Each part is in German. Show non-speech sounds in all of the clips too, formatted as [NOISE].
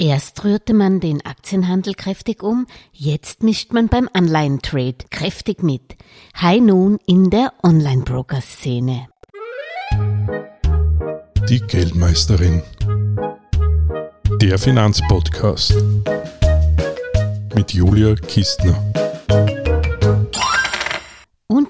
Erst rührte man den Aktienhandel kräftig um, jetzt mischt man beim Online-Trade kräftig mit. High Noon in der Online-Broker-Szene. Die Geldmeisterin. Der Finanzpodcast. Mit Julia Kistner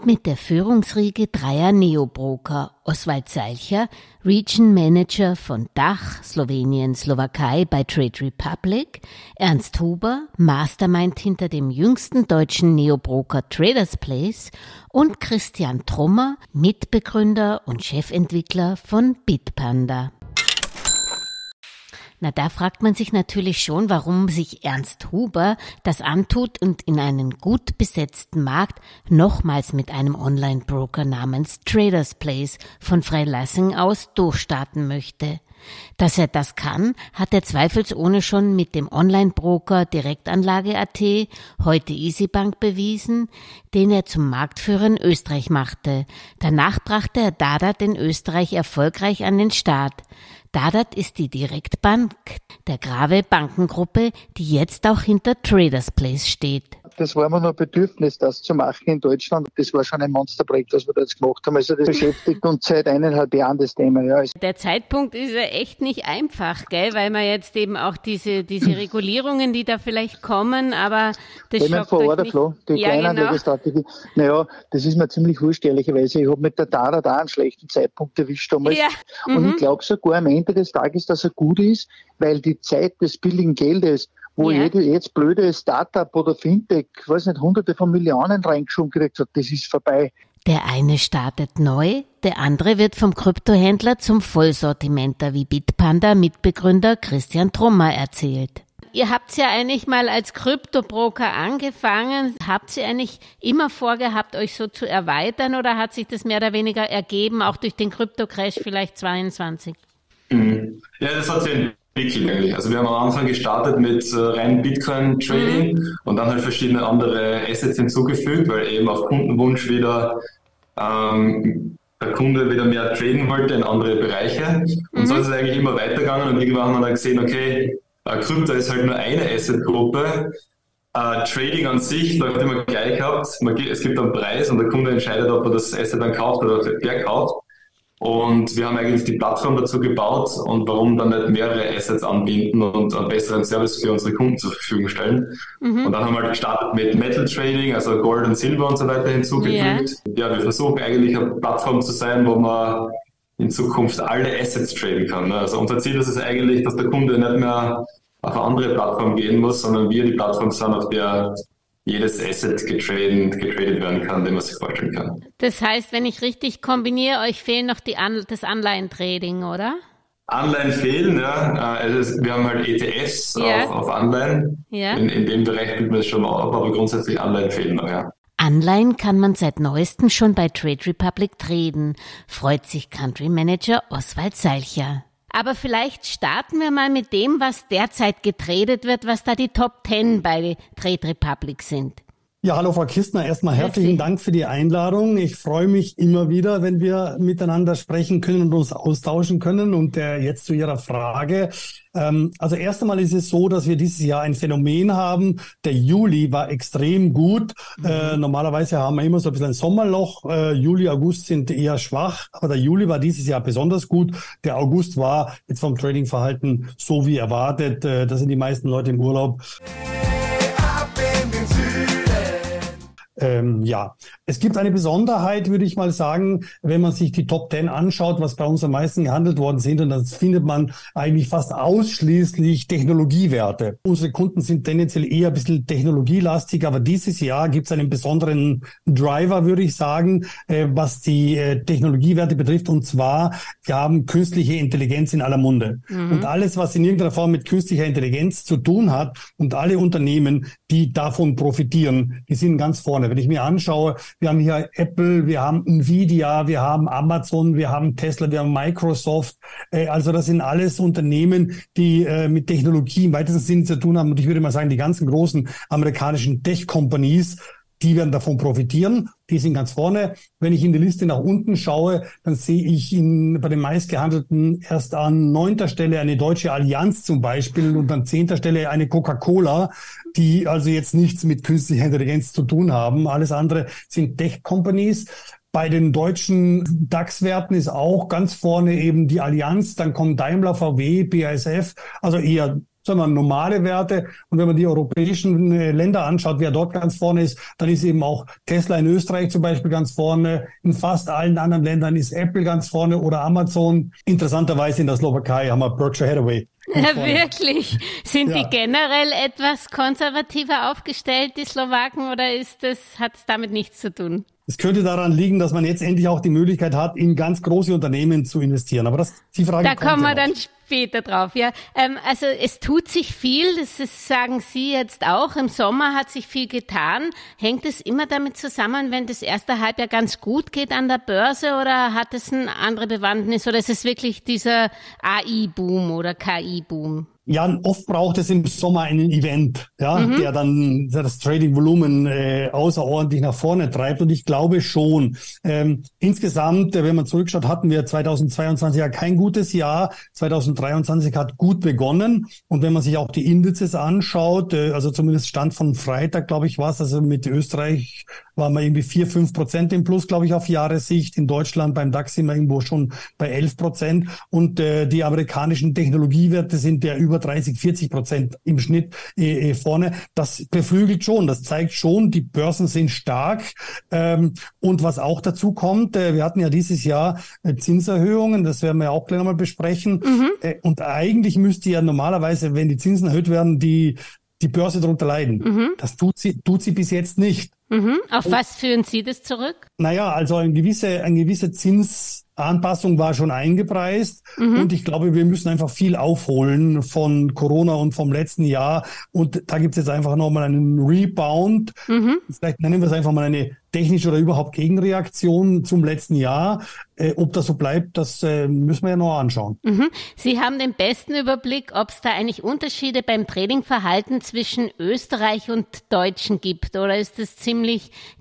mit der Führungsriege dreier Neobroker Oswald Seilcher, Region Manager von Dach, Slowenien, Slowakei bei Trade Republic, Ernst Huber, Mastermind hinter dem jüngsten deutschen Neobroker Traders Place und Christian Trummer, Mitbegründer und Chefentwickler von Bitpanda. Na, da fragt man sich natürlich schon, warum sich Ernst Huber das antut und in einen gut besetzten Markt nochmals mit einem Online-Broker namens Traders Place von Freilassing aus durchstarten möchte. Dass er das kann, hat er zweifelsohne schon mit dem Online-Broker Direktanlage.at, heute EasyBank bewiesen, den er zum Marktführer in Österreich machte. Danach brachte er Dadat in Österreich erfolgreich an den Start. Dadat ist die Direktbank der Grave Bankengruppe, die jetzt auch hinter Traders Place steht. Das war mir nur Bedürfnis, das zu machen in Deutschland. Das war schon ein Monsterprojekt, was wir da jetzt gemacht haben. Also das beschäftigt uns seit eineinhalb Jahren das Thema. Ja. Also der Zeitpunkt ist ja echt nicht einfach, gell? weil man jetzt eben auch diese, diese Regulierungen, die da vielleicht kommen, aber das Eben vor Ort, nicht. Flo, die ja, Kleinanlegerstrategie. Genau. Naja, das ist mir ziemlich wurscht, ehrlicherweise. Ich habe mit der Dara da einen schlechten Zeitpunkt erwischt damals. Ja. Und mhm. ich glaube sogar am Ende des Tages, dass er gut ist, weil die Zeit des billigen Geldes wo ja. jede jetzt blöde Startup oder Fintech, ich weiß nicht, hunderte von Millionen reingeschoben gekriegt hat, das ist vorbei. Der eine startet neu, der andere wird vom Kryptohändler zum Vollsortimenter wie Bitpanda Mitbegründer Christian Trummer erzählt. Ihr habt ja eigentlich mal als Kryptobroker angefangen. Habt ihr eigentlich immer vorgehabt, euch so zu erweitern oder hat sich das mehr oder weniger ergeben, auch durch den Krypto-Crash vielleicht 22? Mhm. Ja, das hat sich entwickelt eigentlich. Also wir haben am Anfang gestartet mit äh, rein Bitcoin-Trading mhm. und dann halt verschiedene andere Assets hinzugefügt, weil eben auf Kundenwunsch wieder ähm, der Kunde wieder mehr traden wollte in andere Bereiche. Und mhm. so ist es eigentlich immer weitergegangen und irgendwann haben wir dann gesehen, okay, äh, Krypto ist halt nur eine Asset-Gruppe. Uh, Trading an sich läuft immer gleich gehabt. Man, es gibt einen Preis und der Kunde entscheidet, ob er das Asset dann kauft oder verkauft. Und wir haben eigentlich die Plattform dazu gebaut und warum dann nicht mehrere Assets anbinden und einen besseren Service für unsere Kunden zur Verfügung stellen. Mhm. Und dann haben wir halt gestartet mit Metal Trading, also Gold und Silber und so weiter hinzugefügt. Yeah. Ja, wir versuchen eigentlich eine Plattform zu sein, wo man in Zukunft alle Assets traden kann. Ne? Also unser Ziel ist es eigentlich, dass der Kunde nicht mehr auf eine andere Plattform gehen muss, sondern wir die Plattform sind, auf der jedes Asset getradet, getradet werden kann, den man sich vorstellen kann. Das heißt, wenn ich richtig kombiniere, euch fehlen noch die An das Anleihen-Trading, oder? Anleihen fehlen, ja. Also wir haben halt ETFs ja. auf, auf Anleihen. Ja. In, in dem Bereich bilden wir es schon auf, aber grundsätzlich Anleihen fehlen noch, ja. Anleihen kann man seit neuestem schon bei Trade Republic traden, freut sich Country Manager Oswald Seilcher. Aber vielleicht starten wir mal mit dem, was derzeit getradet wird, was da die Top 10 bei Trade Republic sind. Ja, hallo Frau Kistner. Erstmal herzlichen Merci. Dank für die Einladung. Ich freue mich immer wieder, wenn wir miteinander sprechen können und uns austauschen können. Und äh, jetzt zu Ihrer Frage. Ähm, also erst einmal ist es so, dass wir dieses Jahr ein Phänomen haben. Der Juli war extrem gut. Mhm. Äh, normalerweise haben wir immer so ein bisschen ein Sommerloch. Äh, Juli, August sind eher schwach. Aber der Juli war dieses Jahr besonders gut. Der August war jetzt vom Tradingverhalten so wie erwartet. Äh, da sind die meisten Leute im Urlaub. Ähm, ja, es gibt eine Besonderheit, würde ich mal sagen, wenn man sich die Top 10 anschaut, was bei uns am meisten gehandelt worden sind, und das findet man eigentlich fast ausschließlich Technologiewerte. Unsere Kunden sind tendenziell eher ein bisschen technologielastig, aber dieses Jahr gibt es einen besonderen Driver, würde ich sagen, äh, was die äh, Technologiewerte betrifft, und zwar, wir haben künstliche Intelligenz in aller Munde. Mhm. Und alles, was in irgendeiner Form mit künstlicher Intelligenz zu tun hat und alle Unternehmen, die davon profitieren, die sind ganz vorne. Wenn ich mir anschaue, wir haben hier Apple, wir haben Nvidia, wir haben Amazon, wir haben Tesla, wir haben Microsoft. Äh, also das sind alles Unternehmen, die äh, mit Technologie im weitesten Sinne zu tun haben. Und ich würde mal sagen, die ganzen großen amerikanischen Tech-Companies die werden davon profitieren. Die sind ganz vorne. Wenn ich in die Liste nach unten schaue, dann sehe ich in, bei den meistgehandelten erst an neunter Stelle eine deutsche Allianz zum Beispiel und an zehnter Stelle eine Coca-Cola, die also jetzt nichts mit künstlicher Intelligenz zu tun haben. Alles andere sind Tech-Companies. Bei den deutschen DAX-Werten ist auch ganz vorne eben die Allianz, dann kommen Daimler, VW, BASF, also eher wir, normale Werte. Und wenn man die europäischen äh, Länder anschaut, wer dort ganz vorne ist, dann ist eben auch Tesla in Österreich zum Beispiel ganz vorne. In fast allen anderen Ländern ist Apple ganz vorne oder Amazon. Interessanterweise in der Slowakei haben wir Berkshire Hathaway. Ja, wirklich. Sind ja. die generell etwas konservativer aufgestellt, die Slowaken, oder ist das, hat es damit nichts zu tun? Es könnte daran liegen, dass man jetzt endlich auch die Möglichkeit hat, in ganz große Unternehmen zu investieren. Aber das die Frage. Da kommen wir dann später drauf. Ja, ähm, also es tut sich viel. Das ist, sagen Sie jetzt auch. Im Sommer hat sich viel getan. Hängt es immer damit zusammen, wenn das erste Halbjahr ganz gut geht an der Börse, oder hat es eine andere Bewandtnis, oder ist es wirklich dieser AI-Boom oder KI-Boom? Ja, oft braucht es im Sommer einen Event, ja, mhm. der dann das Trading-Volumen äh, außerordentlich nach vorne treibt. Und ich glaube schon, ähm, insgesamt, äh, wenn man zurückschaut, hatten wir 2022 ja kein gutes Jahr. 2023 hat gut begonnen. Und wenn man sich auch die Indizes anschaut, äh, also zumindest Stand von Freitag, glaube ich, war es, also mit Österreich waren wir irgendwie vier, fünf Prozent im Plus, glaube ich, auf Jahressicht. In Deutschland beim DAX sind wir irgendwo schon bei elf Prozent. Und äh, die amerikanischen Technologiewerte sind ja über 30, 40 Prozent im Schnitt äh, äh, vorne. Das beflügelt schon. Das zeigt schon, die Börsen sind stark. Ähm, und was auch dazu kommt, äh, wir hatten ja dieses Jahr äh, Zinserhöhungen, das werden wir ja auch gleich nochmal besprechen. Mhm. Äh, und eigentlich müsste ja normalerweise, wenn die Zinsen erhöht werden, die die Börse darunter leiden. Mhm. Das tut sie, tut sie bis jetzt nicht. Mhm. Auf Und, was führen Sie das zurück? Naja, also ein gewisse, ein gewisser Zinsanpassung war schon eingepreist. Mhm. Und ich glaube, wir müssen einfach viel aufholen von Corona und vom letzten Jahr. Und da gibt es jetzt einfach nochmal einen Rebound. Mhm. Vielleicht nennen wir es einfach mal eine technische oder überhaupt Gegenreaktion zum letzten Jahr. Äh, ob das so bleibt, das äh, müssen wir ja noch anschauen. Mhm. Sie haben den besten Überblick, ob es da eigentlich Unterschiede beim Tradingverhalten zwischen Österreich und Deutschen gibt oder ist das ziemlich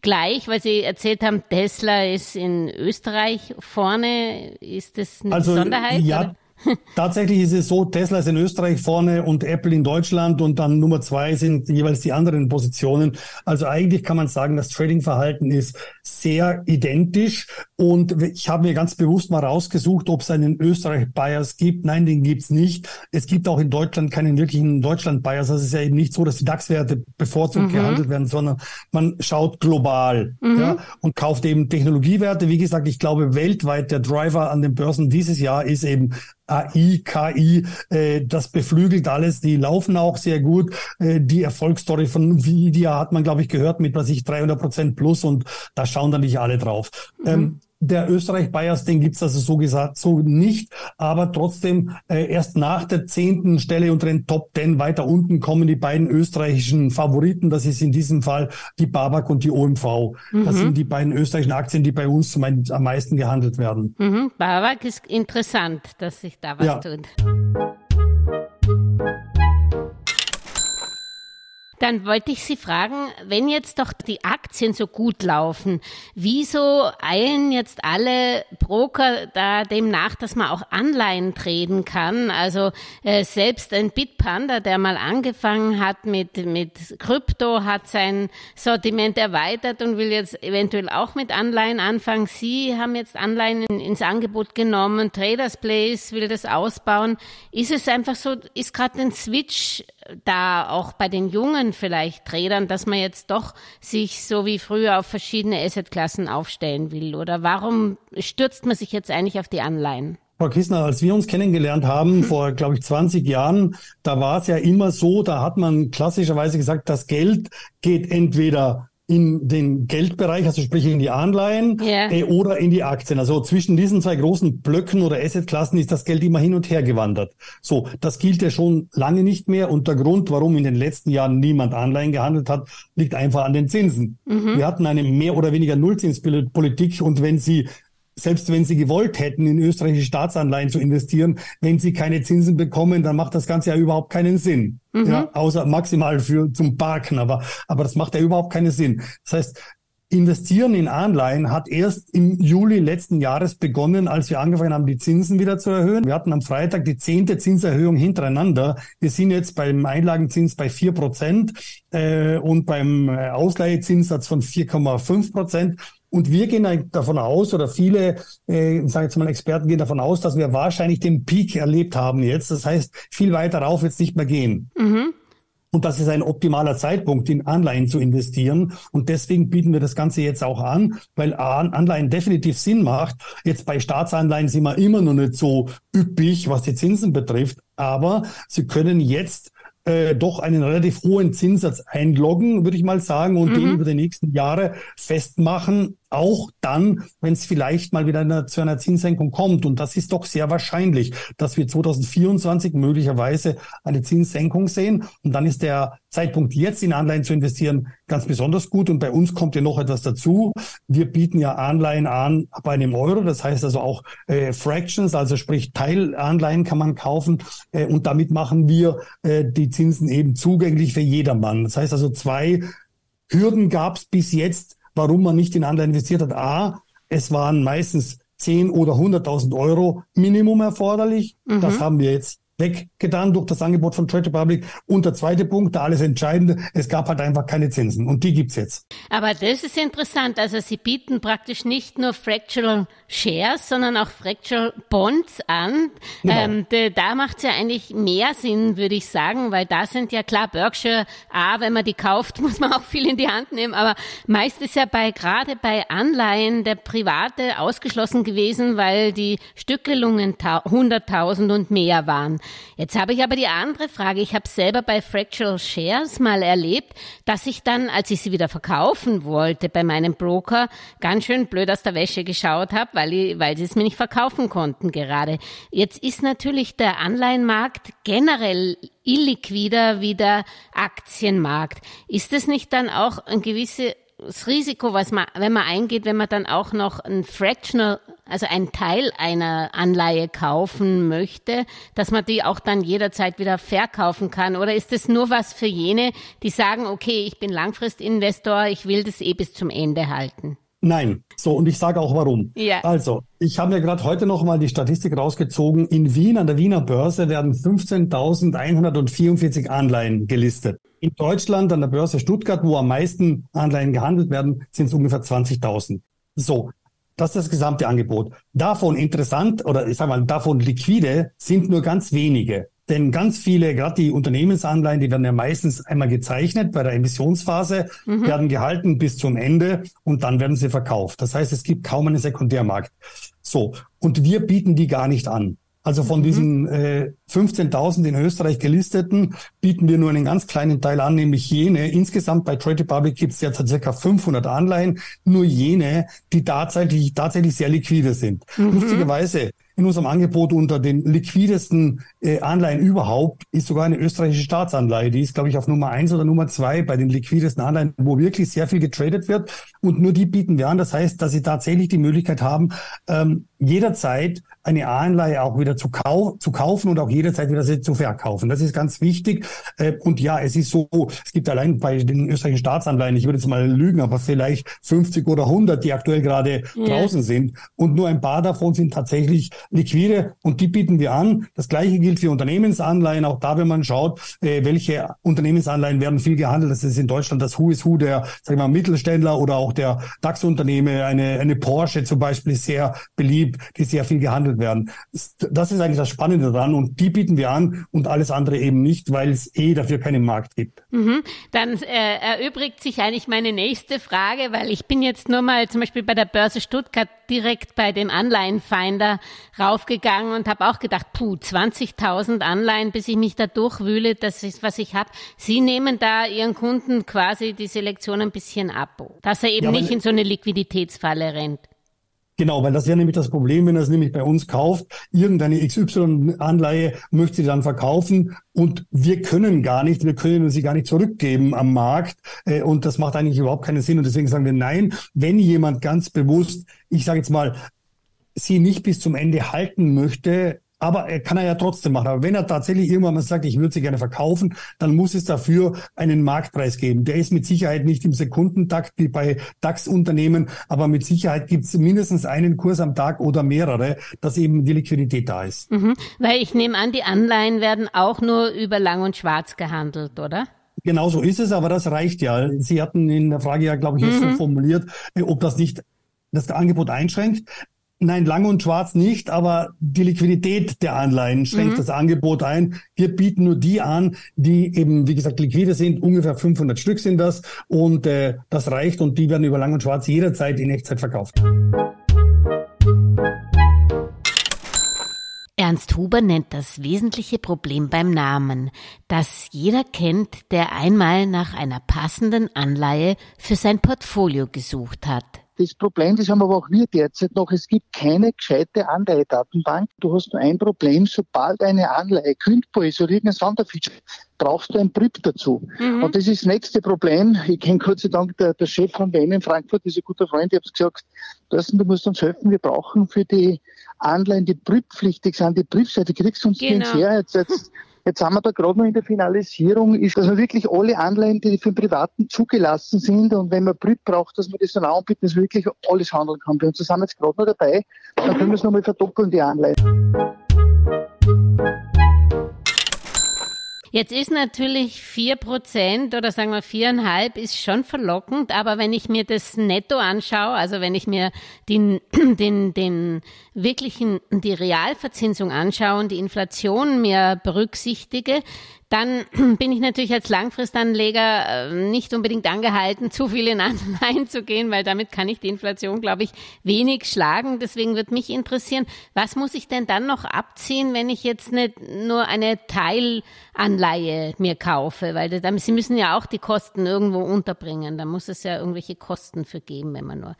gleich, weil Sie erzählt haben, Tesla ist in Österreich vorne. Ist das eine also, Besonderheit? Ja, oder? [LAUGHS] Tatsächlich ist es so, Tesla ist in Österreich vorne und Apple in Deutschland und dann Nummer zwei sind jeweils die anderen Positionen. Also eigentlich kann man sagen, das Trading-Verhalten ist sehr identisch und ich habe mir ganz bewusst mal rausgesucht, ob es einen Österreich-Bias gibt. Nein, den gibt's nicht. Es gibt auch in Deutschland keinen wirklichen Deutschland-Bias. Das ist ja eben nicht so, dass die DAX-Werte bevorzugt mhm. gehandelt werden, sondern man schaut global mhm. ja, und kauft eben Technologiewerte. Wie gesagt, ich glaube, weltweit der Driver an den Börsen dieses Jahr ist eben AI, KI, äh, das beflügelt alles. Die laufen auch sehr gut. Äh, die Erfolgsstory von Nvidia hat man, glaube ich, gehört mit, was ich, 300 Prozent plus und da schauen dann nicht alle drauf. Mhm. Ähm, der Österreich-Bias, den gibt's also so gesagt so nicht, aber trotzdem äh, erst nach der zehnten Stelle unter den Top Ten weiter unten kommen die beiden österreichischen Favoriten. Das ist in diesem Fall die Babak und die OMV. Mhm. Das sind die beiden österreichischen Aktien, die bei uns am meisten gehandelt werden. Mhm. Babak ist interessant, dass sich da was ja. tut. Dann wollte ich Sie fragen, wenn jetzt doch die Aktien so gut laufen, wieso eilen jetzt alle Broker da dem nach, dass man auch Anleihen treten kann? Also äh, selbst ein Bitpanda, der mal angefangen hat mit, mit Krypto, hat sein Sortiment erweitert und will jetzt eventuell auch mit Anleihen anfangen. Sie haben jetzt Anleihen in, ins Angebot genommen, Traders Place will das ausbauen. Ist es einfach so, ist gerade ein Switch da auch bei den jungen vielleicht Tradern, dass man jetzt doch sich so wie früher auf verschiedene Assetklassen aufstellen will? Oder warum stürzt man sich jetzt eigentlich auf die Anleihen? Frau Kissner, als wir uns kennengelernt haben, vor, glaube ich, 20 Jahren, da war es ja immer so, da hat man klassischerweise gesagt, das Geld geht entweder in den Geldbereich, also sprich in die Anleihen yeah. äh, oder in die Aktien. Also zwischen diesen zwei großen Blöcken oder Assetklassen ist das Geld immer hin und her gewandert. So, das gilt ja schon lange nicht mehr und der Grund, warum in den letzten Jahren niemand Anleihen gehandelt hat, liegt einfach an den Zinsen. Mhm. Wir hatten eine mehr oder weniger Nullzinspolitik und wenn Sie selbst wenn sie gewollt hätten, in österreichische Staatsanleihen zu investieren, wenn sie keine Zinsen bekommen, dann macht das Ganze ja überhaupt keinen Sinn. Mhm. Ja, außer maximal für zum Parken, aber, aber das macht ja überhaupt keinen Sinn. Das heißt, Investieren in Anleihen hat erst im Juli letzten Jahres begonnen, als wir angefangen haben, die Zinsen wieder zu erhöhen. Wir hatten am Freitag die zehnte Zinserhöhung hintereinander. Wir sind jetzt beim Einlagenzins bei vier Prozent äh, und beim äh, Ausleihezinssatz von 4,5 Prozent. Und wir gehen davon aus, oder viele, äh, sage jetzt mal Experten gehen davon aus, dass wir wahrscheinlich den Peak erlebt haben jetzt. Das heißt, viel weiter rauf wird es nicht mehr gehen. Mhm. Und das ist ein optimaler Zeitpunkt, in Anleihen zu investieren. Und deswegen bieten wir das Ganze jetzt auch an, weil Anleihen definitiv Sinn macht. Jetzt bei Staatsanleihen sind wir immer noch nicht so üppig, was die Zinsen betrifft. Aber Sie können jetzt äh, doch einen relativ hohen Zinssatz einloggen, würde ich mal sagen, und mhm. den über die nächsten Jahre festmachen, auch dann, wenn es vielleicht mal wieder eine, zu einer Zinssenkung kommt. Und das ist doch sehr wahrscheinlich, dass wir 2024 möglicherweise eine Zinssenkung sehen. Und dann ist der Zeitpunkt, jetzt in Anleihen zu investieren, ganz besonders gut. Und bei uns kommt ja noch etwas dazu. Wir bieten ja Anleihen an bei einem Euro. Das heißt also auch äh, Fractions, also sprich Teilanleihen kann man kaufen. Äh, und damit machen wir äh, die Zinsen eben zugänglich für jedermann. Das heißt also zwei Hürden gab es bis jetzt warum man nicht in Anleihen investiert hat. A, es waren meistens 10 oder 100.000 Euro Minimum erforderlich. Mhm. Das haben wir jetzt weggetan durch das Angebot von Trade Republic. Und der zweite Punkt, da alles Entscheidende, es gab halt einfach keine Zinsen und die gibt's jetzt. Aber das ist interessant. Also Sie bieten praktisch nicht nur Fractional Shares, sondern auch Fractional Bonds an. Genau. Ähm, de, da macht's ja eigentlich mehr Sinn, würde ich sagen, weil da sind ja klar Berkshire, A, wenn man die kauft, [LAUGHS] muss man auch viel in die Hand nehmen, aber meist ist ja bei, gerade bei Anleihen der Private ausgeschlossen gewesen, weil die Stückelungen 100.000 und mehr waren. Jetzt habe ich aber die andere Frage. Ich habe selber bei Fractional Shares mal erlebt, dass ich dann, als ich sie wieder verkaufen wollte bei meinem Broker, ganz schön blöd aus der Wäsche geschaut habe, weil, ich, weil sie es mir nicht verkaufen konnten gerade. Jetzt ist natürlich der Anleihenmarkt generell illiquider wie der Aktienmarkt. Ist es nicht dann auch ein gewisses Risiko, was man, wenn man eingeht, wenn man dann auch noch ein Fractional also einen Teil einer Anleihe kaufen möchte, dass man die auch dann jederzeit wieder verkaufen kann? Oder ist es nur was für jene, die sagen, okay, ich bin Langfristinvestor, ich will das eh bis zum Ende halten? Nein. So, und ich sage auch warum. Ja. Also, ich habe mir gerade heute noch mal die Statistik rausgezogen. In Wien, an der Wiener Börse, werden 15.144 Anleihen gelistet. In Deutschland, an der Börse Stuttgart, wo am meisten Anleihen gehandelt werden, sind es ungefähr 20.000. So, das ist das gesamte Angebot. Davon interessant oder ich sage mal, davon liquide sind nur ganz wenige. Denn ganz viele, gerade die Unternehmensanleihen, die werden ja meistens einmal gezeichnet bei der Emissionsphase, mhm. werden gehalten bis zum Ende und dann werden sie verkauft. Das heißt, es gibt kaum einen Sekundärmarkt. So. Und wir bieten die gar nicht an. Also von mhm. diesen äh, 15.000 in Österreich gelisteten bieten wir nur einen ganz kleinen Teil an, nämlich jene. Insgesamt bei Trade Republic gibt es ja circa 500 Anleihen, nur jene, die tatsächlich, tatsächlich sehr liquide sind. Mhm. Lustigerweise in unserem Angebot unter den liquidesten äh, Anleihen überhaupt ist sogar eine österreichische Staatsanleihe. Die ist, glaube ich, auf Nummer eins oder Nummer zwei bei den liquidesten Anleihen, wo wirklich sehr viel getradet wird. Und nur die bieten wir an. Das heißt, dass sie tatsächlich die Möglichkeit haben, ähm, jederzeit eine Anleihe auch wieder zu, kau zu kaufen und auch jederzeit wieder sie zu verkaufen. Das ist ganz wichtig. Äh, und ja, es ist so, es gibt allein bei den österreichischen Staatsanleihen, ich würde jetzt mal lügen, aber vielleicht 50 oder 100, die aktuell gerade ja. draußen sind. Und nur ein paar davon sind tatsächlich liquide und die bieten wir an. Das gleiche gilt für Unternehmensanleihen. Auch da, wenn man schaut, äh, welche Unternehmensanleihen werden viel gehandelt. Das ist in Deutschland das Who is Who der, sag ich mal, Mittelständler oder auch der DAX-Unternehmen. Eine, eine Porsche zum Beispiel ist sehr beliebt, die sehr viel gehandelt werden. Das ist eigentlich das Spannende daran und die bieten wir an und alles andere eben nicht, weil es eh dafür keinen Markt gibt. Mhm. Dann äh, erübrigt sich eigentlich meine nächste Frage, weil ich bin jetzt nur mal zum Beispiel bei der Börse Stuttgart direkt bei dem Anleihenfinder raufgegangen und habe auch gedacht, puh, 20.000 Anleihen, bis ich mich da durchwühle, das ist, was ich habe. Sie nehmen da Ihren Kunden quasi die Selektion ein bisschen ab, dass er eben ja, nicht in so eine Liquiditätsfalle rennt. Genau, weil das wäre nämlich das Problem, wenn er es nämlich bei uns kauft, irgendeine XY-Anleihe möchte sie dann verkaufen und wir können gar nicht, wir können sie gar nicht zurückgeben am Markt äh, und das macht eigentlich überhaupt keinen Sinn und deswegen sagen wir nein, wenn jemand ganz bewusst, ich sage jetzt mal, sie nicht bis zum Ende halten möchte, aber er kann er ja trotzdem machen. Aber wenn er tatsächlich irgendwann mal sagt, ich würde sie gerne verkaufen, dann muss es dafür einen Marktpreis geben. Der ist mit Sicherheit nicht im Sekundentakt wie bei DAX-Unternehmen, aber mit Sicherheit gibt es mindestens einen Kurs am Tag oder mehrere, dass eben die Liquidität da ist. Mhm. Weil ich nehme an, die Anleihen werden auch nur über Lang und Schwarz gehandelt, oder? Genau so ist es, aber das reicht ja. Sie hatten in der Frage ja, glaube ich, mhm. so formuliert, äh, ob das nicht das Angebot einschränkt. Nein, lang und schwarz nicht, aber die Liquidität der Anleihen schränkt mhm. das Angebot ein. Wir bieten nur die an, die eben, wie gesagt, liquide sind. Ungefähr 500 Stück sind das und äh, das reicht und die werden über lang und schwarz jederzeit in Echtzeit verkauft. Ernst Huber nennt das wesentliche Problem beim Namen, das jeder kennt, der einmal nach einer passenden Anleihe für sein Portfolio gesucht hat. Das Problem, das haben aber auch wir derzeit noch, es gibt keine gescheite Anleihedatenbank. Du hast nur ein Problem, sobald eine Anleihe kündbar ist oder irgendein Sonderfeature, brauchst du ein PRIP dazu. Mhm. Und das ist das nächste Problem. Ich kenne Gott sei Dank der, der Chef von WM in Frankfurt, dieser gute Freund, ich habe gesagt, du musst uns helfen, wir brauchen für die Anleihen, die PRIP-pflichtig sind, die PRIP-Seite, kriegst du uns genau. die her. Jetzt, jetzt Jetzt sind wir da gerade noch in der Finalisierung, ist, dass wir wirklich alle Anleihen, die für den Privaten zugelassen sind und wenn man Brüt braucht, dass man das dann anbieten, dass man wirklich alles handeln kann. Bei uns sind wir jetzt gerade noch dabei, dann können wir es nochmal verdoppeln, die Anleihen. Jetzt ist natürlich vier Prozent oder sagen wir viereinhalb ist schon verlockend, aber wenn ich mir das Netto anschaue, also wenn ich mir den, [CLEARS THROAT] den, den wirklichen, die Realverzinsung anschaue und die Inflation mir berücksichtige, dann [CLEARS THROAT] bin ich natürlich als Langfristanleger äh, nicht unbedingt angehalten, [LAUGHS] zu viel in Anleihen [LAUGHS] zu gehen, weil damit kann ich die Inflation, glaube ich, wenig schlagen. Deswegen wird mich interessieren, was muss ich denn dann noch abziehen, wenn ich jetzt nicht nur eine Teilanleihe mir kaufe? Weil das, Sie müssen ja auch die Kosten irgendwo unterbringen. Da muss es ja irgendwelche Kosten für geben, wenn man nur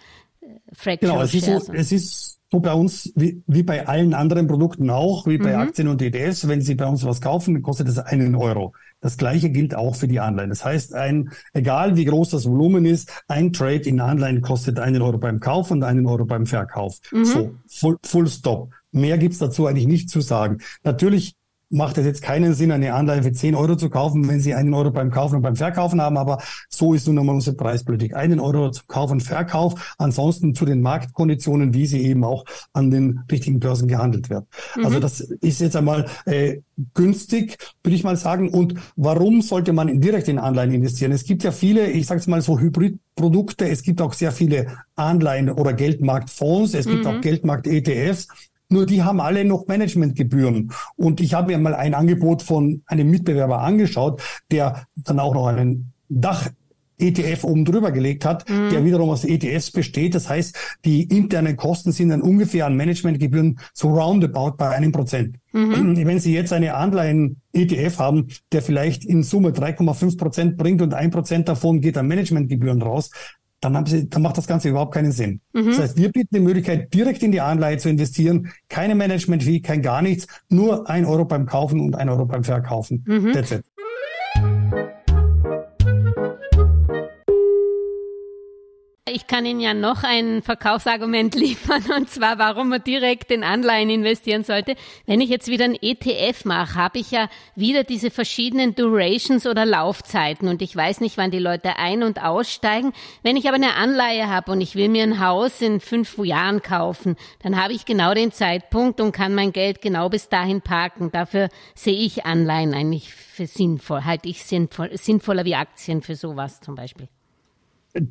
Fractional Genau, es ist, so, es ist so bei uns, wie, wie bei allen anderen Produkten auch, wie bei mhm. Aktien und ETFs, wenn Sie bei uns was kaufen, kostet es einen Euro. Das gleiche gilt auch für die Anleihen. Das heißt, ein, egal wie groß das Volumen ist, ein Trade in Anleihen kostet einen Euro beim Kauf und einen Euro beim Verkauf. Mhm. So, full, full stop. Mehr gibt's dazu eigentlich nicht zu sagen. Natürlich macht es jetzt keinen Sinn, eine Anleihe für 10 Euro zu kaufen, wenn Sie einen Euro beim Kaufen und beim Verkaufen haben. Aber so ist nun einmal unsere Preispolitik. Einen Euro zum Kauf und Verkauf, ansonsten zu den Marktkonditionen, wie sie eben auch an den richtigen Börsen gehandelt werden. Mhm. Also das ist jetzt einmal äh, günstig, würde ich mal sagen. Und warum sollte man direkt in Anleihen investieren? Es gibt ja viele, ich sage es mal so Hybridprodukte. Es gibt auch sehr viele Anleihen oder Geldmarktfonds. Es gibt mhm. auch Geldmarkt-ETFs. Nur die haben alle noch Managementgebühren. Und ich habe mir mal ein Angebot von einem Mitbewerber angeschaut, der dann auch noch einen Dach ETF oben drüber gelegt hat, mhm. der wiederum aus ETFs besteht. Das heißt, die internen Kosten sind dann ungefähr an Managementgebühren so roundabout bei einem Prozent. Mhm. [CLEARS THROAT] Wenn Sie jetzt eine Anleihen-ETF haben, der vielleicht in Summe 3,5 Prozent bringt und ein Prozent davon geht an Managementgebühren raus, dann, haben sie, dann macht das Ganze überhaupt keinen Sinn. Mhm. Das heißt, wir bieten die Möglichkeit, direkt in die Anleihe zu investieren, keine Management-Fee, kein gar nichts, nur ein Euro beim Kaufen und ein Euro beim Verkaufen. Mhm. That's it. Ich kann Ihnen ja noch ein Verkaufsargument [LAUGHS] liefern, und zwar, warum man direkt in Anleihen investieren sollte. Wenn ich jetzt wieder ein ETF mache, habe ich ja wieder diese verschiedenen Durations oder Laufzeiten und ich weiß nicht, wann die Leute ein- und aussteigen. Wenn ich aber eine Anleihe habe und ich will mir ein Haus in fünf Jahren kaufen, dann habe ich genau den Zeitpunkt und kann mein Geld genau bis dahin parken. Dafür sehe ich Anleihen eigentlich für sinnvoll, halte ich sinnvoll, sinnvoller wie Aktien für sowas zum Beispiel.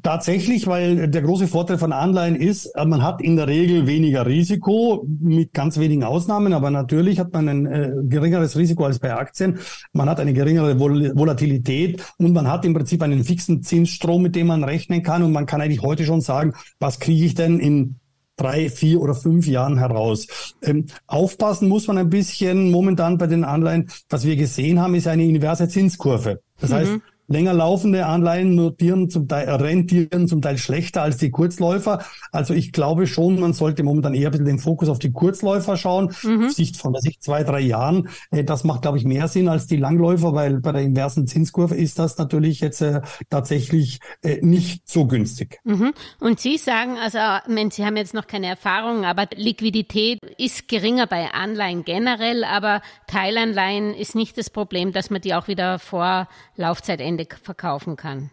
Tatsächlich, weil der große Vorteil von Anleihen ist, äh, man hat in der Regel weniger Risiko, mit ganz wenigen Ausnahmen, aber natürlich hat man ein äh, geringeres Risiko als bei Aktien. Man hat eine geringere Vol Volatilität und man hat im Prinzip einen fixen Zinsstrom, mit dem man rechnen kann. Und man kann eigentlich heute schon sagen, was kriege ich denn in drei, vier oder fünf Jahren heraus. Ähm, aufpassen muss man ein bisschen momentan bei den Anleihen. Was wir gesehen haben, ist eine inverse Zinskurve. Das mhm. heißt, länger laufende Anleihen notieren zum Teil, rentieren zum Teil schlechter als die Kurzläufer. Also ich glaube schon, man sollte momentan eher ein bisschen den Fokus auf die Kurzläufer schauen. Mhm. Sicht von der Sicht zwei, drei Jahren. Äh, das macht, glaube ich, mehr Sinn als die Langläufer, weil bei der inversen Zinskurve ist das natürlich jetzt äh, tatsächlich äh, nicht so günstig. Mhm. Und Sie sagen, also, wenn Sie haben jetzt noch keine Erfahrung, aber Liquidität ist geringer bei Anleihen generell, aber Teilanleihen ist nicht das Problem, dass man die auch wieder vor Laufzeitende verkaufen kann.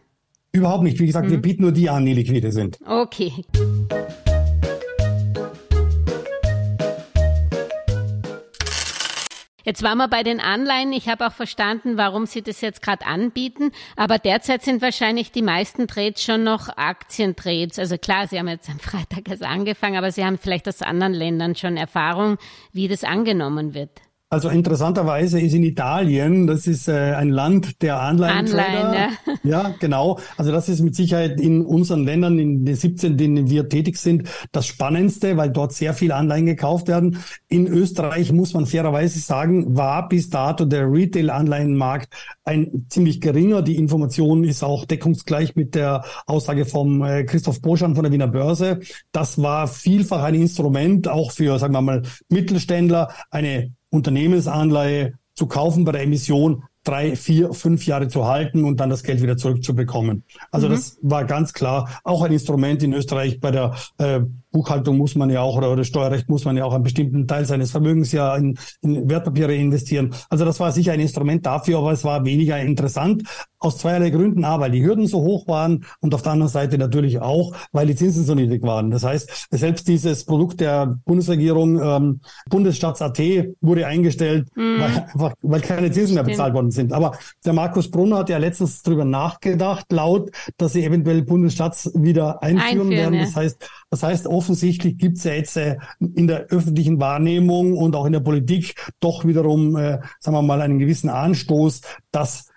Überhaupt nicht. Wie gesagt, hm. wir bieten nur die an, die liquide sind. Okay. Jetzt waren wir bei den Anleihen. Ich habe auch verstanden, warum Sie das jetzt gerade anbieten. Aber derzeit sind wahrscheinlich die meisten Trades schon noch Aktientrades. Also klar, Sie haben jetzt am Freitag erst angefangen, aber Sie haben vielleicht aus anderen Ländern schon Erfahrung, wie das angenommen wird. Also interessanterweise ist in Italien, das ist äh, ein Land der Anleihentrader. Anleihen, ja. [LAUGHS] ja, genau. Also das ist mit Sicherheit in unseren Ländern, in den 17, in denen wir tätig sind, das Spannendste, weil dort sehr viele Anleihen gekauft werden. In Österreich muss man fairerweise sagen, war bis dato der Retail-Anleihenmarkt ein ziemlich geringer. Die Information ist auch deckungsgleich mit der Aussage vom äh, Christoph Boschan von der Wiener Börse. Das war vielfach ein Instrument, auch für, sagen wir mal, Mittelständler, eine Unternehmensanleihe zu kaufen bei der Emission, drei, vier, fünf Jahre zu halten und dann das Geld wieder zurückzubekommen. Also mhm. das war ganz klar auch ein Instrument in Österreich bei der äh, Buchhaltung muss man ja auch oder, oder Steuerrecht muss man ja auch einen bestimmten Teil seines Vermögens ja in, in Wertpapiere investieren. Also das war sicher ein Instrument dafür, aber es war weniger interessant aus zweierlei Gründen. A, weil die Hürden so hoch waren und auf der anderen Seite natürlich auch, weil die Zinsen so niedrig waren. Das heißt, selbst dieses Produkt der Bundesregierung, ähm, Bundesstaats.at, wurde eingestellt, mhm. weil, einfach, weil keine Zinsen mehr bezahlt worden sind. Aber der Markus Brunner hat ja letztens darüber nachgedacht, laut, dass sie eventuell Bundesstaats wieder einführen, einführen werden. Ja. Das heißt, das heißt, offensichtlich gibt es ja jetzt äh, in der öffentlichen Wahrnehmung und auch in der Politik doch wiederum, äh, sagen wir mal, einen gewissen Anstoß, dass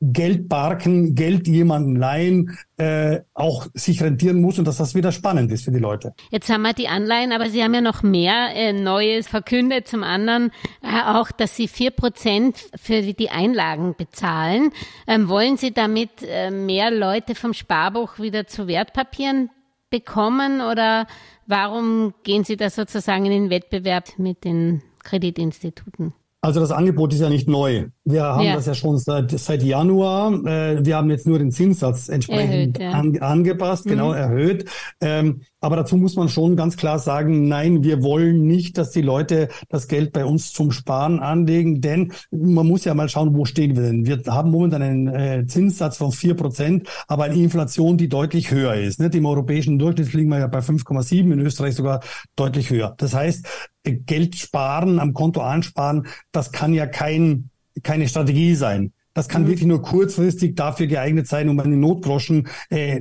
Geld barken, Geld jemanden leihen, äh, auch sich rentieren muss und dass das wieder spannend ist für die Leute. Jetzt haben wir die Anleihen, aber Sie haben ja noch mehr äh, Neues verkündet. Zum anderen äh, auch, dass Sie vier Prozent für die Einlagen bezahlen. Ähm, wollen Sie damit äh, mehr Leute vom Sparbuch wieder zu Wertpapieren bekommen oder warum gehen Sie da sozusagen in den Wettbewerb mit den Kreditinstituten? Also das Angebot ist ja nicht neu. Wir haben ja. das ja schon seit, seit Januar. Äh, wir haben jetzt nur den Zinssatz entsprechend erhöht, ja. an, angepasst, genau, mhm. genau erhöht. Ähm, aber dazu muss man schon ganz klar sagen, nein, wir wollen nicht, dass die Leute das Geld bei uns zum Sparen anlegen, denn man muss ja mal schauen, wo stehen wir denn. Wir haben momentan einen äh, Zinssatz von vier Prozent, aber eine Inflation, die deutlich höher ist. Nicht? Im europäischen Durchschnitt liegen wir ja bei 5,7, in Österreich sogar deutlich höher. Das heißt, Geld sparen, am Konto ansparen, das kann ja kein, keine Strategie sein. Das kann mhm. wirklich nur kurzfristig dafür geeignet sein, um einen Notgroschen äh,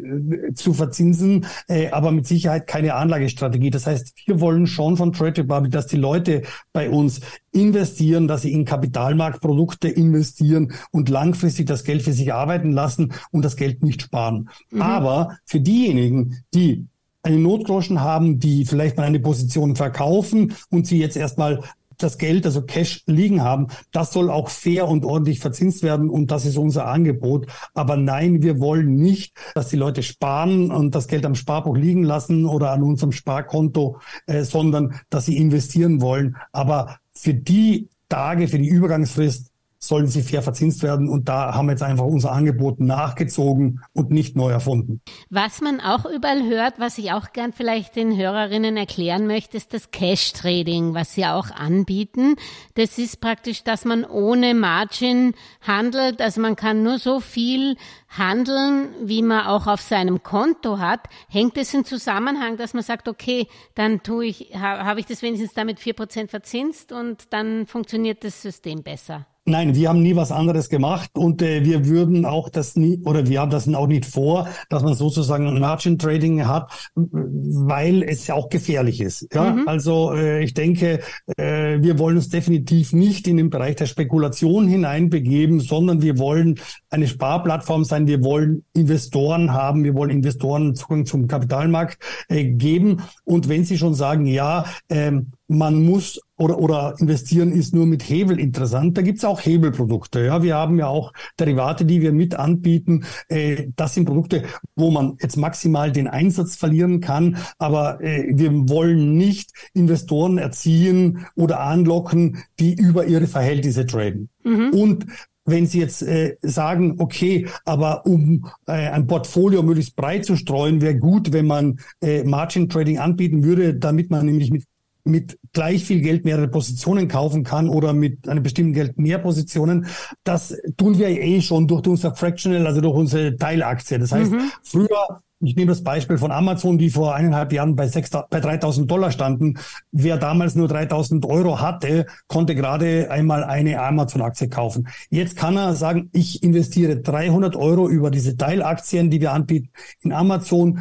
zu verzinsen, äh, aber mit Sicherheit keine Anlagestrategie. Das heißt, wir wollen schon von Trade Republic, dass die Leute bei uns investieren, dass sie in Kapitalmarktprodukte investieren und langfristig das Geld für sich arbeiten lassen und das Geld nicht sparen. Mhm. Aber für diejenigen, die einen Notgroschen haben, die vielleicht mal eine Position verkaufen und sie jetzt erstmal das Geld, also Cash liegen haben, das soll auch fair und ordentlich verzinst werden und das ist unser Angebot. Aber nein, wir wollen nicht, dass die Leute sparen und das Geld am Sparbuch liegen lassen oder an unserem Sparkonto, äh, sondern dass sie investieren wollen. Aber für die Tage, für die Übergangsfrist sollen sie fair verzinst werden. Und da haben wir jetzt einfach unser Angebot nachgezogen und nicht neu erfunden. Was man auch überall hört, was ich auch gern vielleicht den Hörerinnen erklären möchte, ist das Cash Trading, was sie auch anbieten. Das ist praktisch, dass man ohne Margin handelt. Also man kann nur so viel handeln, wie man auch auf seinem Konto hat. Hängt es in Zusammenhang, dass man sagt, okay, dann tue ich, habe ich das wenigstens damit vier Prozent verzinst und dann funktioniert das System besser? Nein, wir haben nie was anderes gemacht und äh, wir würden auch das nie oder wir haben das auch nicht vor, dass man sozusagen ein Margin Trading hat, weil es ja auch gefährlich ist. Ja, mhm. also äh, ich denke, äh, wir wollen uns definitiv nicht in den Bereich der Spekulation hineinbegeben, sondern wir wollen eine Sparplattform sein. Wir wollen Investoren haben, wir wollen Investoren Zugang zum Kapitalmarkt äh, geben. Und wenn Sie schon sagen, ja, ähm, man muss oder, oder investieren ist nur mit Hebel interessant. Da gibt's auch Hebelprodukte. Ja, wir haben ja auch Derivate, die wir mit anbieten. Äh, das sind Produkte, wo man jetzt maximal den Einsatz verlieren kann. Aber äh, wir wollen nicht Investoren erziehen oder anlocken, die über ihre Verhältnisse traden. Mhm. Und wenn Sie jetzt äh, sagen, okay, aber um äh, ein Portfolio möglichst breit zu streuen, wäre gut, wenn man äh, Margin Trading anbieten würde, damit man nämlich mit mit gleich viel Geld mehrere Positionen kaufen kann oder mit einem bestimmten Geld mehr Positionen. Das tun wir eh schon durch unser Fractional, also durch unsere Teilaktie. Das heißt, mhm. früher ich nehme das Beispiel von Amazon, die vor eineinhalb Jahren bei, 6, bei 3000 Dollar standen. Wer damals nur 3000 Euro hatte, konnte gerade einmal eine Amazon-Aktie kaufen. Jetzt kann er sagen, ich investiere 300 Euro über diese Teilaktien, die wir anbieten, in Amazon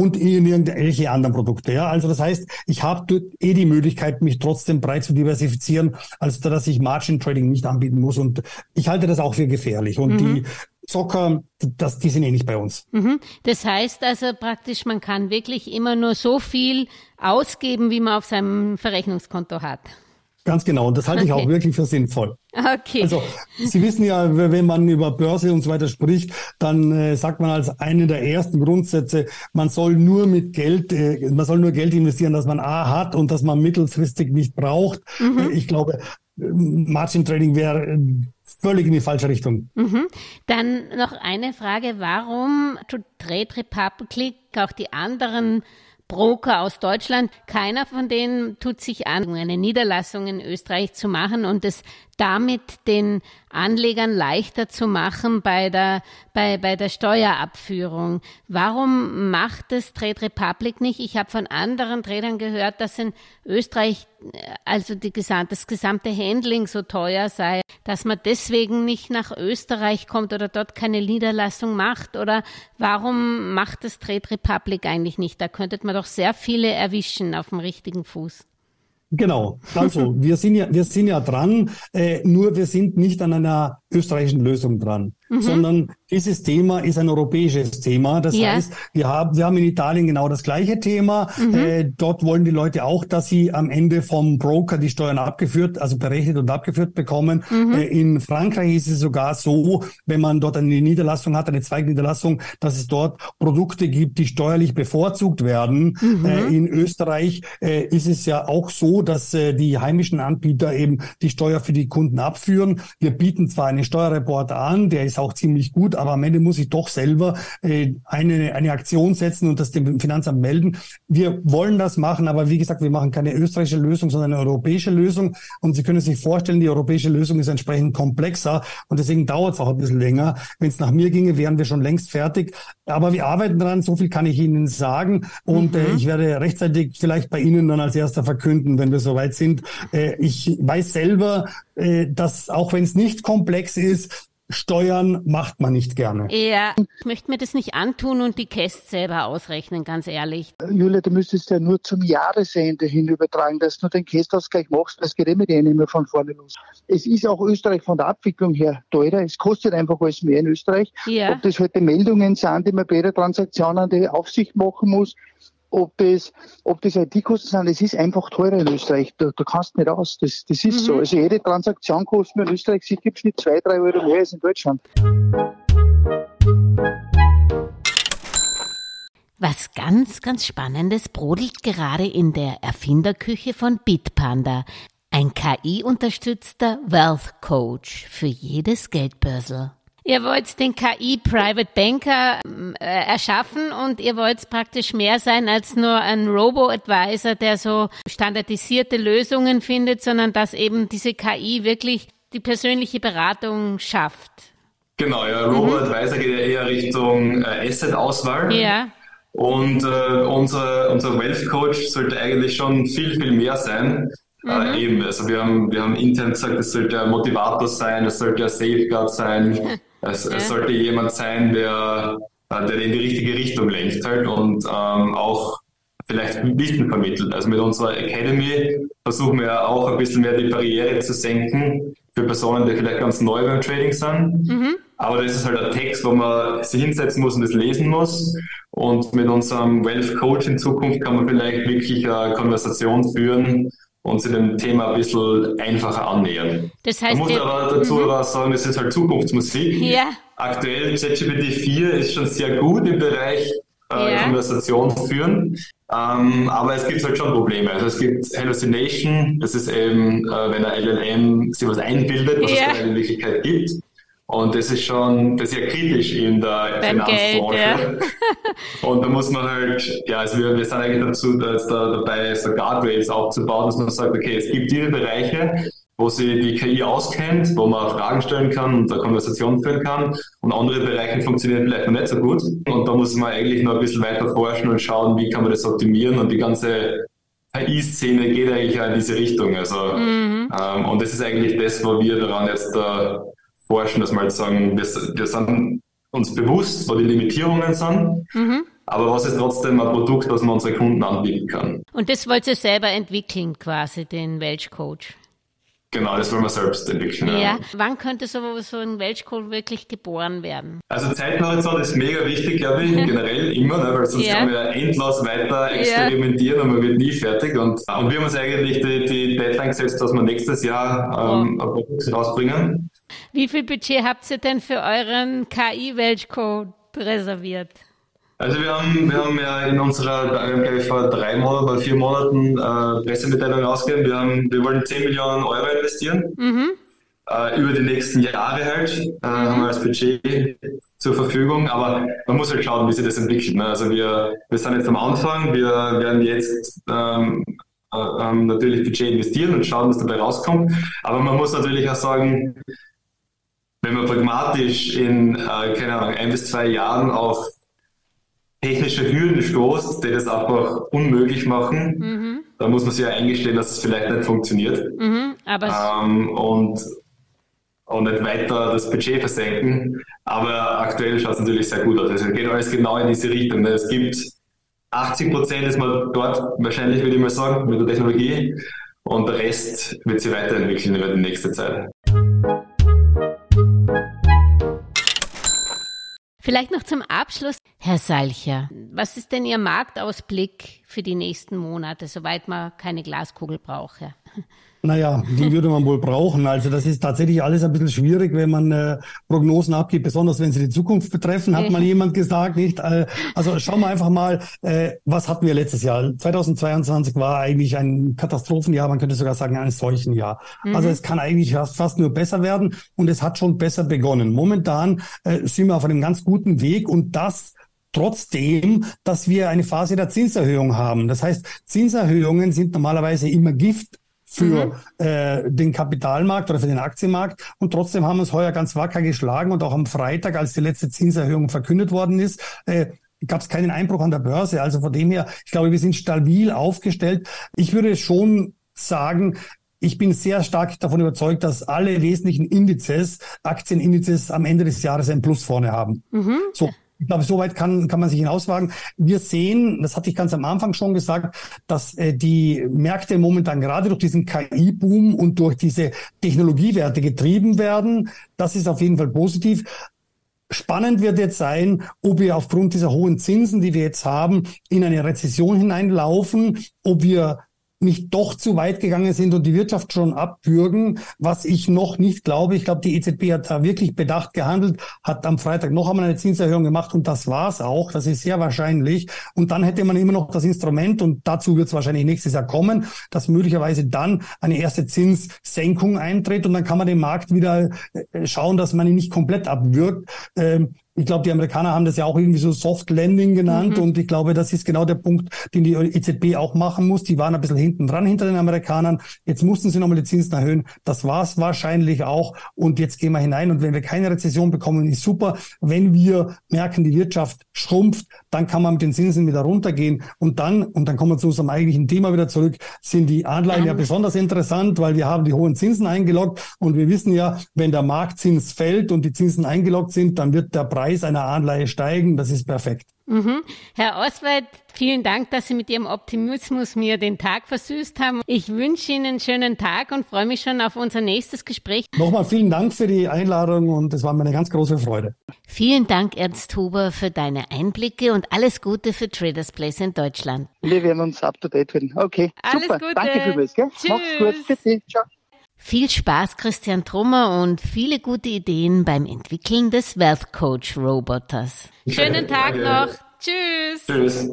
und in irgendwelche anderen Produkte. Ja, also das heißt, ich habe eh die Möglichkeit, mich trotzdem breit zu diversifizieren, als dass ich Margin Trading nicht anbieten muss. Und ich halte das auch für gefährlich. Und mhm. die Zocker, das, die sind eh nicht bei uns. Mhm. Das heißt also praktisch, man kann wirklich immer nur so viel ausgeben, wie man auf seinem Verrechnungskonto hat. Ganz genau. Und das halte okay. ich auch wirklich für sinnvoll. Okay. Also Sie wissen ja, wenn man über Börse und so weiter spricht, dann äh, sagt man als eine der ersten Grundsätze, man soll nur mit Geld, äh, man soll nur Geld investieren, das man A hat und das man mittelfristig nicht braucht. Mhm. Äh, ich glaube, äh, Margin Trading wäre äh, völlig in die falsche Richtung. Mhm. Dann noch eine Frage, warum tut Trade Republic auch die anderen Broker aus Deutschland. Keiner von denen tut sich an, eine Niederlassung in Österreich zu machen und es damit den Anlegern leichter zu machen bei der, bei, bei der Steuerabführung. Warum macht es Trade Republic nicht? Ich habe von anderen Tradern gehört, dass in Österreich also die gesamte, das gesamte Handling so teuer sei, dass man deswegen nicht nach Österreich kommt oder dort keine Niederlassung macht? Oder warum macht es Trade Republic eigentlich nicht? Da könnte man doch sehr viele erwischen auf dem richtigen Fuß. Genau. Also wir sind ja, wir sind ja dran, äh, nur wir sind nicht an einer österreichischen Lösung dran, mhm. sondern dieses Thema ist ein europäisches Thema. Das ja. heißt, wir haben, wir haben in Italien genau das gleiche Thema. Mhm. Äh, dort wollen die Leute auch, dass sie am Ende vom Broker die Steuern abgeführt, also berechnet und abgeführt bekommen. Mhm. Äh, in Frankreich ist es sogar so, wenn man dort eine Niederlassung hat, eine Zweigniederlassung, dass es dort Produkte gibt, die steuerlich bevorzugt werden. Mhm. Äh, in Österreich äh, ist es ja auch so, dass äh, die heimischen Anbieter eben die Steuer für die Kunden abführen. Wir bieten zwar eine einen Steuerreporter an, der ist auch ziemlich gut, aber am Ende muss ich doch selber äh, eine, eine Aktion setzen und das dem Finanzamt melden. Wir wollen das machen, aber wie gesagt, wir machen keine österreichische Lösung, sondern eine europäische Lösung. Und Sie können sich vorstellen, die europäische Lösung ist entsprechend komplexer und deswegen dauert es auch ein bisschen länger. Wenn es nach mir ginge, wären wir schon längst fertig. Aber wir arbeiten dran, so viel kann ich Ihnen sagen. Und äh, mhm. äh, ich werde rechtzeitig vielleicht bei Ihnen dann als erster verkünden, wenn wir soweit sind. Äh, ich weiß selber, äh, dass auch wenn es nicht komplex ist, Steuern macht man nicht gerne. Ja, ich möchte mir das nicht antun und die Käst selber ausrechnen, ganz ehrlich. Julia, du müsstest ja nur zum Jahresende hin übertragen, dass du den Kästausgleich machst. Das geht eh mit denen immer von vorne los. Es ist auch Österreich von der Abwicklung her teurer. Es kostet einfach alles mehr in Österreich. Ja. Ob das heute halt Meldungen sind, die man bei jeder Transaktion an die Aufsicht machen muss, ob das, ob das IT-Kosten sind, es ist einfach teurer in Österreich. Du, du kannst nicht aus. Das, das ist mhm. so. Also jede Transaktion kostet mir in Österreich sicher im Schnitt zwei, drei Euro mehr als in Deutschland. Was ganz, ganz Spannendes brodelt gerade in der Erfinderküche von Bitpanda. Ein KI-unterstützter Wealth Coach für jedes Geldbörsel. Ihr wollt den KI Private Banker äh, erschaffen und ihr wollt praktisch mehr sein als nur ein Robo-Advisor, der so standardisierte Lösungen findet, sondern dass eben diese KI wirklich die persönliche Beratung schafft. Genau, ja, Robo-Advisor geht ja eher Richtung äh, Asset-Auswahl. Ja. Und äh, unser, unser Wealth Coach sollte eigentlich schon viel, viel mehr sein. Äh, mhm. Äh, eben, also wir haben, wir haben intern gesagt, es sollte ein Motivator sein, es sollte ein Safeguard sein. [LAUGHS] Es, ja. es sollte jemand sein, der, äh, der in die richtige Richtung lenkt halt und ähm, auch vielleicht Wissen vermittelt. Also mit unserer Academy versuchen wir ja auch ein bisschen mehr die Barriere zu senken für Personen, die vielleicht ganz neu beim Trading sind. Mhm. Aber das ist halt ein Text, wo man sich hinsetzen muss und das lesen muss. Und mit unserem Wealth Coach in Zukunft kann man vielleicht wirklich eine Konversation führen, und sich dem Thema ein bisschen einfacher annähern. Das heißt, Man muss aber dazu mhm. aber sagen, das ist halt Zukunftsmusik. Ja. Aktuell ChatGPT 4 ist schon sehr gut im Bereich äh, ja. Konversation führen. Ähm, aber es gibt halt schon Probleme. Also es gibt Hallucination, das ist eben, äh, wenn ein LLM sich was einbildet, was ja. es in Wirklichkeit gibt. Und das ist schon das ist ja kritisch in der Beim Finanzbranche. Geld, ja. [LAUGHS] und da muss man halt, ja, also wir, wir sind eigentlich dazu dass da, dabei, so Guardrails aufzubauen, dass man sagt, okay, es gibt diese Bereiche, wo sie die KI auskennt, wo man Fragen stellen kann und eine Konversation führen kann. Und andere Bereiche funktionieren vielleicht noch nicht so gut. Und da muss man eigentlich noch ein bisschen weiter forschen und schauen, wie kann man das optimieren. Und die ganze KI-Szene geht eigentlich in diese Richtung. Also, mhm. ähm, und das ist eigentlich das, wo wir daran jetzt äh, forschen, dass wir halt sagen, wir, wir sind uns bewusst, wo die Limitierungen sind. Mhm. Aber was ist trotzdem ein Produkt, das man unseren Kunden anbieten kann? Und das wollt ihr selber entwickeln, quasi, den Welch Coach? Genau, das wollen wir selbst entwickeln. Ja. ja. Wann könnte so, so ein Welchkohl wirklich geboren werden? Also Zeithorizont ist mega wichtig, glaube ich, [LAUGHS] generell immer, ne, weil sonst ja. man ja endlos weiter experimentieren ja. und man wird nie fertig. Und, und wir haben uns eigentlich die, die Deadline gesetzt, dass wir nächstes Jahr ähm, oh. ein Produkt rausbringen. Wie viel Budget habt ihr denn für euren KI-Welchcode reserviert? Also wir haben, wir haben ja in unserer, glaube ich, vor drei Monaten oder vier Monaten äh, Pressemitteilung ausgegeben. Wir, haben, wir wollen 10 Millionen Euro investieren. Mhm. Äh, über die nächsten Jahre halt äh, mhm. haben wir als Budget zur Verfügung. Aber man muss halt schauen, wie sich das entwickelt. Ne? Also wir, wir sind jetzt am Anfang. Wir werden jetzt ähm, äh, natürlich Budget investieren und schauen, was dabei rauskommt. Aber man muss natürlich auch sagen, wenn man pragmatisch in, äh, keine Ahnung, ein bis zwei Jahren auf technische Hürden stoßt, die das einfach unmöglich machen, mhm. dann muss man sich ja eingestehen, dass es vielleicht nicht funktioniert. Mhm, ähm, und, und nicht weiter das Budget versenken. Aber aktuell schaut es natürlich sehr gut aus. Also es geht alles genau in diese Richtung. Es gibt 80 Prozent ist man dort, wahrscheinlich würde ich mal sagen, mit der Technologie. Und der Rest wird sich weiterentwickeln über die nächste Zeit. Vielleicht noch zum Abschluss, Herr Salcher, was ist denn Ihr Marktausblick für die nächsten Monate, soweit man keine Glaskugel braucht? Ja? Naja, die würde man wohl brauchen. Also das ist tatsächlich alles ein bisschen schwierig, wenn man äh, Prognosen abgibt, besonders wenn sie die Zukunft betreffen, hat mal jemand gesagt, nicht? Äh, also schauen wir einfach mal, äh, was hatten wir letztes Jahr? 2022 war eigentlich ein Katastrophenjahr, man könnte sogar sagen ein Seuchenjahr. Mhm. Also es kann eigentlich fast, fast nur besser werden und es hat schon besser begonnen. Momentan äh, sind wir auf einem ganz guten Weg und das trotzdem, dass wir eine Phase der Zinserhöhung haben. Das heißt, Zinserhöhungen sind normalerweise immer Gift für mhm. äh, den Kapitalmarkt oder für den Aktienmarkt. Und trotzdem haben wir uns heuer ganz wacker geschlagen. Und auch am Freitag, als die letzte Zinserhöhung verkündet worden ist, äh, gab es keinen Einbruch an der Börse. Also von dem her, ich glaube, wir sind stabil aufgestellt. Ich würde schon sagen, ich bin sehr stark davon überzeugt, dass alle wesentlichen Indizes, Aktienindizes am Ende des Jahres ein Plus vorne haben. Mhm. So, ich glaube, soweit kann, kann man sich hinauswagen. Wir sehen, das hatte ich ganz am Anfang schon gesagt, dass äh, die Märkte momentan gerade durch diesen KI-Boom und durch diese Technologiewerte getrieben werden. Das ist auf jeden Fall positiv. Spannend wird jetzt sein, ob wir aufgrund dieser hohen Zinsen, die wir jetzt haben, in eine Rezession hineinlaufen, ob wir nicht doch zu weit gegangen sind und die Wirtschaft schon abwürgen, was ich noch nicht glaube. Ich glaube, die EZB hat da wirklich bedacht gehandelt, hat am Freitag noch einmal eine Zinserhöhung gemacht und das war's auch. Das ist sehr wahrscheinlich. Und dann hätte man immer noch das Instrument und dazu wird es wahrscheinlich nächstes Jahr kommen, dass möglicherweise dann eine erste Zinssenkung eintritt und dann kann man den Markt wieder äh, schauen, dass man ihn nicht komplett abwürgt. Ähm, ich glaube, die Amerikaner haben das ja auch irgendwie so Soft Landing genannt mhm. und ich glaube, das ist genau der Punkt, den die EZB auch machen muss. Die waren ein bisschen hinten dran hinter den Amerikanern. Jetzt mussten sie nochmal die Zinsen erhöhen. Das war es wahrscheinlich auch und jetzt gehen wir hinein und wenn wir keine Rezession bekommen, ist super. Wenn wir merken, die Wirtschaft schrumpft, dann kann man mit den Zinsen wieder runtergehen und dann, und dann kommen wir zu unserem eigentlichen Thema wieder zurück, sind die Anleihen ja besonders interessant, weil wir haben die hohen Zinsen eingeloggt und wir wissen ja, wenn der Marktzins fällt und die Zinsen eingeloggt sind, dann wird der Preis Preis einer Anleihe steigen. Das ist perfekt. Mhm. Herr Oswald, vielen Dank, dass Sie mit Ihrem Optimismus mir den Tag versüßt haben. Ich wünsche Ihnen einen schönen Tag und freue mich schon auf unser nächstes Gespräch. Nochmal vielen Dank für die Einladung und es war mir eine ganz große Freude. Vielen Dank, Ernst Huber, für deine Einblicke und alles Gute für Traders Place in Deutschland. Wir werden uns up to date werden. Okay, alles super. Gute. Danke vielmals. Gell? Tschüss. Mach's gut. Bitte. Ciao. Viel Spaß, Christian Trummer, und viele gute Ideen beim Entwickeln des Wealth Coach Roboters. Schönen Tag noch. Tschüss. Tschüss.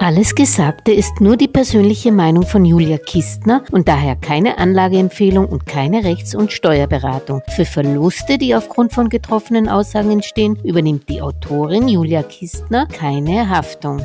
Alles Gesagte ist nur die persönliche Meinung von Julia Kistner und daher keine Anlageempfehlung und keine Rechts- und Steuerberatung. Für Verluste, die aufgrund von getroffenen Aussagen entstehen, übernimmt die Autorin Julia Kistner keine Haftung.